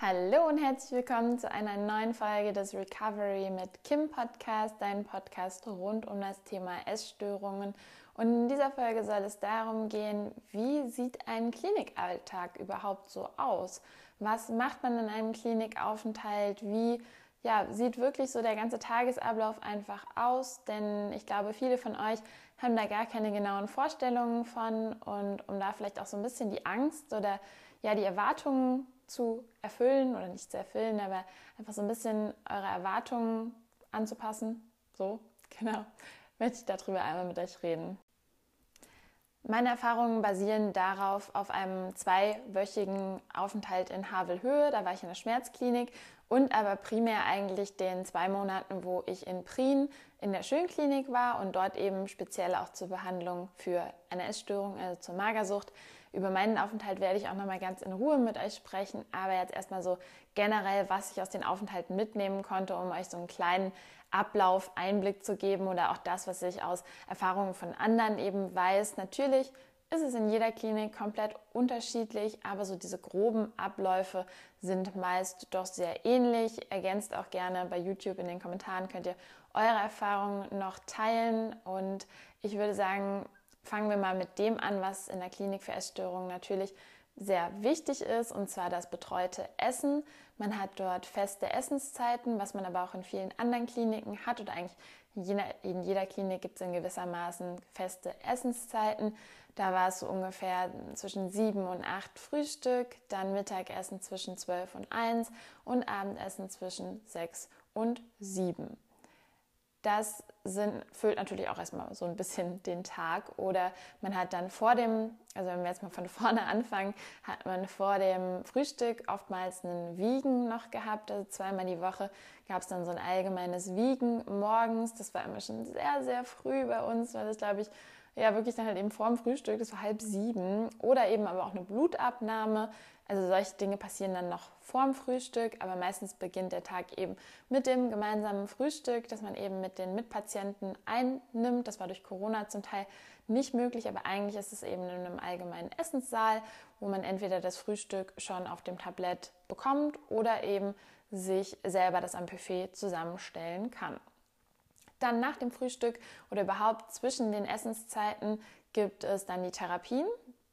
Hallo und herzlich willkommen zu einer neuen Folge des Recovery mit Kim Podcast, dein Podcast rund um das Thema Essstörungen. Und in dieser Folge soll es darum gehen, wie sieht ein Klinikalltag überhaupt so aus? Was macht man in einem Klinikaufenthalt? Wie ja, sieht wirklich so der ganze Tagesablauf einfach aus? Denn ich glaube, viele von euch haben da gar keine genauen Vorstellungen von und um da vielleicht auch so ein bisschen die Angst oder ja die Erwartungen zu erfüllen oder nicht zu erfüllen, aber einfach so ein bisschen eure Erwartungen anzupassen. So, genau, möchte ich darüber einmal mit euch reden. Meine Erfahrungen basieren darauf auf einem zweiwöchigen Aufenthalt in Havelhöhe. Da war ich in der Schmerzklinik und aber primär eigentlich den zwei Monaten, wo ich in Prien in der Schönklinik war und dort eben speziell auch zur Behandlung für eine Essstörung, also zur Magersucht, über meinen Aufenthalt werde ich auch nochmal ganz in Ruhe mit euch sprechen, aber jetzt erstmal so generell, was ich aus den Aufenthalten mitnehmen konnte, um euch so einen kleinen Ablauf, Einblick zu geben oder auch das, was ich aus Erfahrungen von anderen eben weiß. Natürlich ist es in jeder Klinik komplett unterschiedlich, aber so diese groben Abläufe sind meist doch sehr ähnlich. Ergänzt auch gerne bei YouTube in den Kommentaren könnt ihr eure Erfahrungen noch teilen und ich würde sagen, fangen wir mal mit dem an, was in der Klinik für Essstörungen natürlich sehr wichtig ist, und zwar das betreute Essen. Man hat dort feste Essenszeiten, was man aber auch in vielen anderen Kliniken hat oder eigentlich in jeder, in jeder Klinik gibt es in gewissermaßen feste Essenszeiten. Da war es so ungefähr zwischen sieben und acht Frühstück, dann Mittagessen zwischen zwölf und eins und Abendessen zwischen sechs und sieben. Das sind, füllt natürlich auch erstmal so ein bisschen den Tag. Oder man hat dann vor dem, also wenn wir jetzt mal von vorne anfangen, hat man vor dem Frühstück oftmals einen Wiegen noch gehabt. Also zweimal die Woche gab es dann so ein allgemeines Wiegen morgens. Das war immer schon sehr, sehr früh bei uns, weil das, glaube ich, ja wirklich dann halt eben vor dem Frühstück, das war halb sieben. Oder eben aber auch eine Blutabnahme. Also solche Dinge passieren dann noch vorm Frühstück, aber meistens beginnt der Tag eben mit dem gemeinsamen Frühstück, das man eben mit den Mitpatienten einnimmt. Das war durch Corona zum Teil nicht möglich, aber eigentlich ist es eben in einem allgemeinen Essenssaal, wo man entweder das Frühstück schon auf dem Tablett bekommt oder eben sich selber das am Buffet zusammenstellen kann. Dann nach dem Frühstück oder überhaupt zwischen den Essenszeiten gibt es dann die Therapien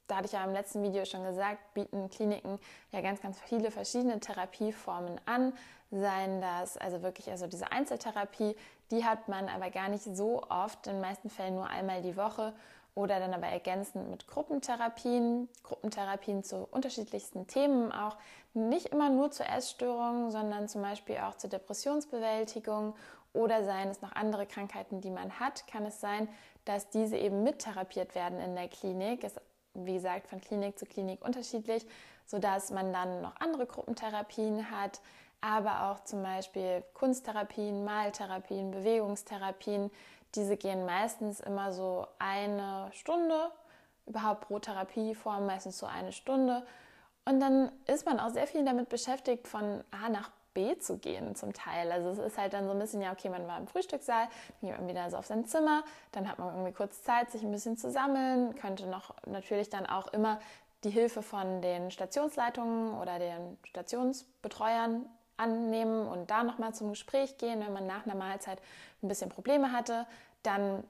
da hatte ich ja im letzten Video schon gesagt, bieten Kliniken ja ganz, ganz viele verschiedene Therapieformen an. Seien das also wirklich also diese Einzeltherapie, die hat man aber gar nicht so oft, in den meisten Fällen nur einmal die Woche oder dann aber ergänzend mit Gruppentherapien, Gruppentherapien zu unterschiedlichsten Themen auch, nicht immer nur zur Essstörung, sondern zum Beispiel auch zur Depressionsbewältigung oder seien es noch andere Krankheiten, die man hat, kann es sein, dass diese eben mittherapiert werden in der Klinik. Es wie gesagt, von Klinik zu Klinik unterschiedlich, sodass man dann noch andere Gruppentherapien hat, aber auch zum Beispiel Kunsttherapien, Maltherapien, Bewegungstherapien. Diese gehen meistens immer so eine Stunde, überhaupt pro Therapieform meistens so eine Stunde. Und dann ist man auch sehr viel damit beschäftigt, von A nach B zu gehen zum Teil. Also es ist halt dann so ein bisschen, ja, okay, man war im Frühstückssaal, dann geht man wieder so auf sein Zimmer, dann hat man irgendwie kurz Zeit, sich ein bisschen zu sammeln, könnte noch natürlich dann auch immer die Hilfe von den Stationsleitungen oder den Stationsbetreuern annehmen und da nochmal zum Gespräch gehen, wenn man nach einer Mahlzeit ein bisschen Probleme hatte. Dann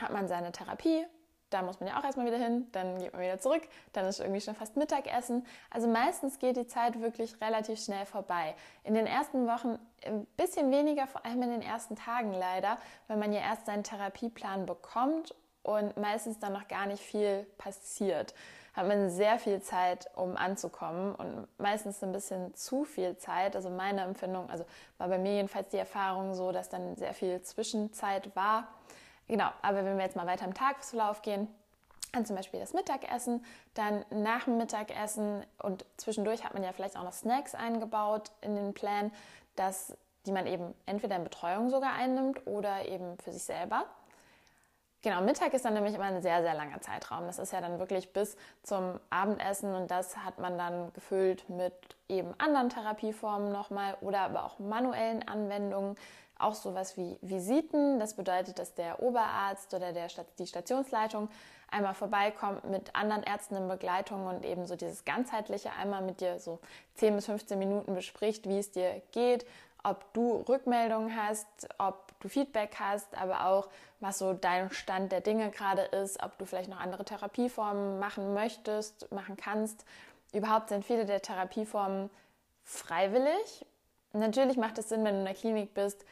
hat man seine Therapie da muss man ja auch erstmal wieder hin, dann geht man wieder zurück, dann ist irgendwie schon fast Mittagessen. Also meistens geht die Zeit wirklich relativ schnell vorbei. In den ersten Wochen ein bisschen weniger, vor allem in den ersten Tagen leider, weil man ja erst seinen Therapieplan bekommt und meistens dann noch gar nicht viel passiert. Hat man sehr viel Zeit, um anzukommen und meistens ein bisschen zu viel Zeit. Also meine Empfindung, also war bei mir jedenfalls die Erfahrung so, dass dann sehr viel Zwischenzeit war Genau, aber wenn wir jetzt mal weiter im Tagesverlauf gehen, dann zum Beispiel das Mittagessen, dann nach dem Mittagessen und zwischendurch hat man ja vielleicht auch noch Snacks eingebaut in den Plan, dass, die man eben entweder in Betreuung sogar einnimmt oder eben für sich selber. Genau, Mittag ist dann nämlich immer ein sehr, sehr langer Zeitraum. Das ist ja dann wirklich bis zum Abendessen und das hat man dann gefüllt mit eben anderen Therapieformen nochmal oder aber auch manuellen Anwendungen. Auch sowas wie Visiten. Das bedeutet, dass der Oberarzt oder der, die Stationsleitung einmal vorbeikommt mit anderen Ärzten in Begleitung und eben so dieses ganzheitliche einmal mit dir so 10 bis 15 Minuten bespricht, wie es dir geht, ob du Rückmeldungen hast, ob du Feedback hast, aber auch, was so dein Stand der Dinge gerade ist, ob du vielleicht noch andere Therapieformen machen möchtest, machen kannst. Überhaupt sind viele der Therapieformen freiwillig. Natürlich macht es Sinn, wenn du in der Klinik bist,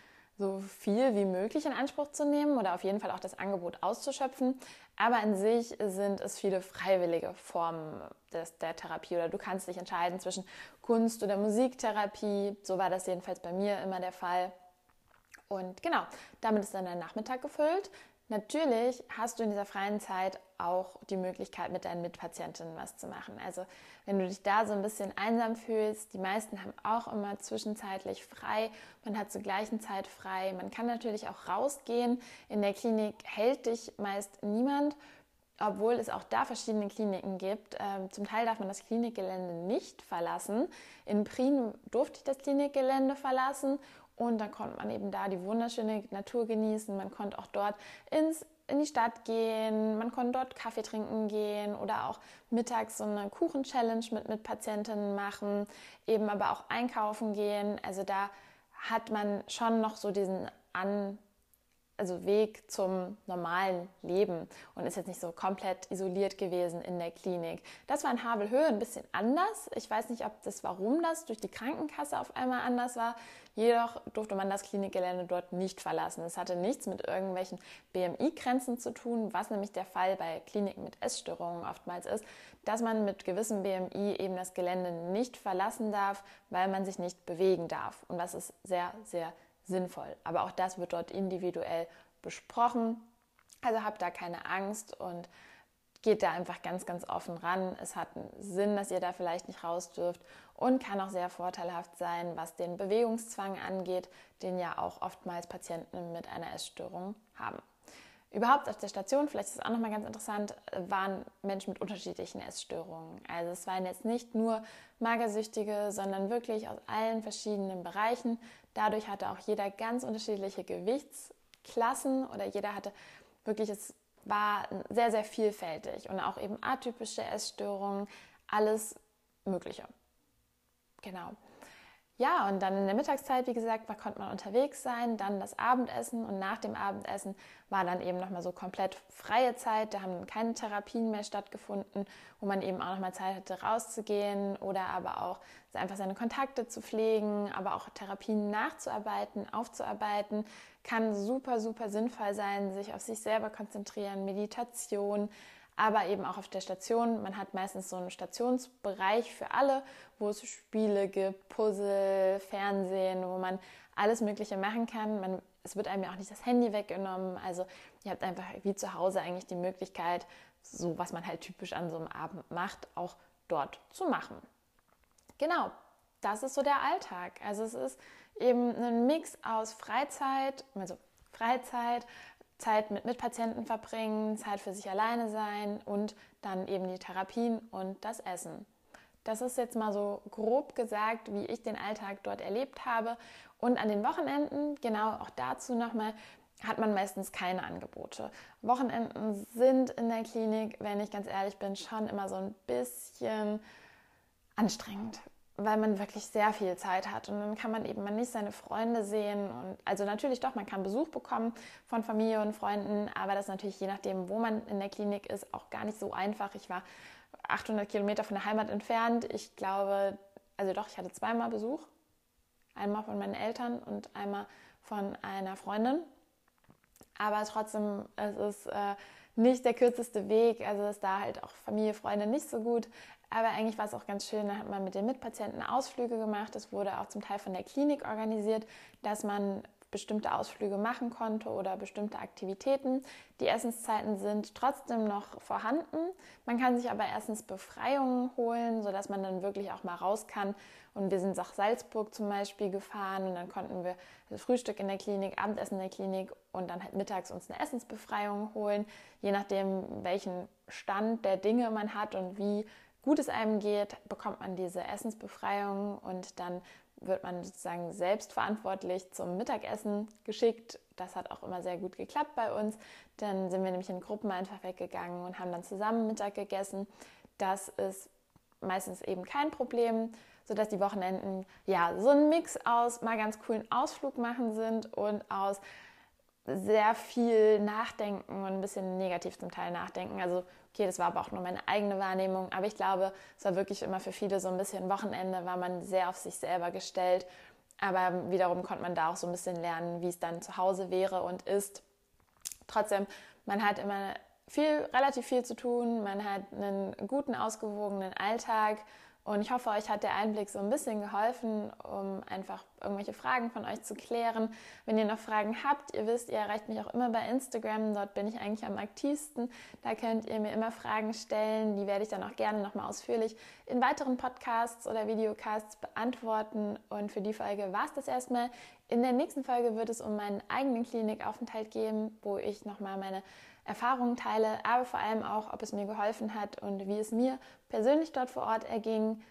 so viel wie möglich in Anspruch zu nehmen oder auf jeden Fall auch das Angebot auszuschöpfen. Aber an sich sind es viele freiwillige Formen des, der Therapie oder du kannst dich entscheiden zwischen Kunst- oder Musiktherapie. So war das jedenfalls bei mir immer der Fall. Und genau, damit ist dann der Nachmittag gefüllt. Natürlich hast du in dieser freien Zeit auch die Möglichkeit, mit deinen Mitpatientinnen was zu machen. Also wenn du dich da so ein bisschen einsam fühlst, die meisten haben auch immer zwischenzeitlich frei. Man hat zur gleichen Zeit frei. Man kann natürlich auch rausgehen. In der Klinik hält dich meist niemand, obwohl es auch da verschiedene Kliniken gibt. Ähm, zum Teil darf man das Klinikgelände nicht verlassen. In Prien durfte ich das Klinikgelände verlassen und dann konnte man eben da die wunderschöne Natur genießen. Man konnte auch dort ins, in die Stadt gehen, man konnte dort Kaffee trinken gehen oder auch mittags so eine Kuchen-Challenge mit, mit Patientinnen machen, eben aber auch einkaufen gehen. Also da hat man schon noch so diesen An also Weg zum normalen Leben und ist jetzt nicht so komplett isoliert gewesen in der Klinik. Das war in Havelhöhe ein bisschen anders. Ich weiß nicht, ob das warum das durch die Krankenkasse auf einmal anders war. Jedoch durfte man das Klinikgelände dort nicht verlassen. Es hatte nichts mit irgendwelchen BMI-Grenzen zu tun, was nämlich der Fall bei Kliniken mit Essstörungen oftmals ist, dass man mit gewissem BMI eben das Gelände nicht verlassen darf, weil man sich nicht bewegen darf. Und das ist sehr, sehr sinnvoll. Aber auch das wird dort individuell besprochen. Also habt da keine Angst und geht da einfach ganz, ganz offen ran. Es hat einen Sinn, dass ihr da vielleicht nicht raus dürft und kann auch sehr vorteilhaft sein, was den Bewegungszwang angeht, den ja auch oftmals Patienten mit einer Essstörung haben. Überhaupt auf der Station, vielleicht ist es auch nochmal ganz interessant, waren Menschen mit unterschiedlichen Essstörungen. Also es waren jetzt nicht nur Magersüchtige, sondern wirklich aus allen verschiedenen Bereichen. Dadurch hatte auch jeder ganz unterschiedliche Gewichtsklassen oder jeder hatte wirklich, es war sehr, sehr vielfältig und auch eben atypische Essstörungen, alles Mögliche. Genau. Ja, und dann in der Mittagszeit, wie gesagt, da konnte man unterwegs sein, dann das Abendessen und nach dem Abendessen war dann eben nochmal so komplett freie Zeit. Da haben keine Therapien mehr stattgefunden, wo man eben auch nochmal Zeit hatte, rauszugehen oder aber auch einfach seine Kontakte zu pflegen, aber auch Therapien nachzuarbeiten, aufzuarbeiten. Kann super, super sinnvoll sein, sich auf sich selber konzentrieren, Meditation, aber eben auch auf der Station. Man hat meistens so einen Stationsbereich für alle, wo es Spiele gibt, Puzzle, Fernsehen, wo man alles Mögliche machen kann. Man, es wird einem ja auch nicht das Handy weggenommen. Also ihr habt einfach wie zu Hause eigentlich die Möglichkeit, so was man halt typisch an so einem Abend macht, auch dort zu machen. Genau, das ist so der Alltag. Also es ist eben ein Mix aus Freizeit, also Freizeit, Zeit mit Mitpatienten verbringen, Zeit für sich alleine sein und dann eben die Therapien und das Essen. Das ist jetzt mal so grob gesagt, wie ich den Alltag dort erlebt habe. Und an den Wochenenden, genau auch dazu nochmal, hat man meistens keine Angebote. Wochenenden sind in der Klinik, wenn ich ganz ehrlich bin, schon immer so ein bisschen anstrengend weil man wirklich sehr viel Zeit hat und dann kann man eben mal nicht seine Freunde sehen und also natürlich doch, man kann Besuch bekommen von Familie und Freunden, aber das ist natürlich je nachdem, wo man in der Klinik ist, auch gar nicht so einfach. Ich war 800 Kilometer von der Heimat entfernt. Ich glaube, also doch, ich hatte zweimal Besuch, einmal von meinen Eltern und einmal von einer Freundin, aber trotzdem, es ist äh, nicht der kürzeste Weg, also ist da halt auch Familie, Freunde nicht so gut. Aber eigentlich war es auch ganz schön, da hat man mit den Mitpatienten Ausflüge gemacht. Das wurde auch zum Teil von der Klinik organisiert, dass man bestimmte Ausflüge machen konnte oder bestimmte Aktivitäten. Die Essenszeiten sind trotzdem noch vorhanden. Man kann sich aber erstens Befreiungen holen, sodass man dann wirklich auch mal raus kann. Und wir sind nach Salzburg zum Beispiel gefahren und dann konnten wir Frühstück in der Klinik, Abendessen in der Klinik und dann halt mittags uns eine Essensbefreiung holen, je nachdem, welchen Stand der Dinge man hat und wie gut es einem geht, bekommt man diese Essensbefreiung und dann wird man sozusagen selbstverantwortlich zum Mittagessen geschickt. Das hat auch immer sehr gut geklappt bei uns. Dann sind wir nämlich in Gruppen einfach weggegangen und haben dann zusammen Mittag gegessen. Das ist meistens eben kein Problem, sodass die Wochenenden ja so ein Mix aus mal ganz coolen Ausflug machen sind und aus sehr viel nachdenken und ein bisschen negativ zum Teil nachdenken. Also okay, das war aber auch nur meine eigene Wahrnehmung, aber ich glaube, es war wirklich immer für viele so ein bisschen Wochenende, war man sehr auf sich selber gestellt. Aber wiederum konnte man da auch so ein bisschen lernen, wie es dann zu Hause wäre und ist. Trotzdem, man hat immer viel, relativ viel zu tun, man hat einen guten, ausgewogenen Alltag und ich hoffe, euch hat der Einblick so ein bisschen geholfen, um einfach irgendwelche Fragen von euch zu klären. Wenn ihr noch Fragen habt, ihr wisst, ihr erreicht mich auch immer bei Instagram. Dort bin ich eigentlich am aktivsten. Da könnt ihr mir immer Fragen stellen. Die werde ich dann auch gerne nochmal ausführlich in weiteren Podcasts oder Videocasts beantworten. Und für die Folge war es das erstmal. In der nächsten Folge wird es um meinen eigenen Klinikaufenthalt gehen, wo ich nochmal meine Erfahrungen teile, aber vor allem auch, ob es mir geholfen hat und wie es mir persönlich dort vor Ort erging.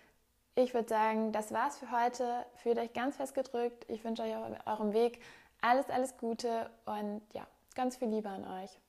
Ich würde sagen, das war's für heute. Fühlt euch ganz fest gedrückt. Ich wünsche euch auf eurem Weg alles, alles Gute und ja, ganz viel Liebe an euch.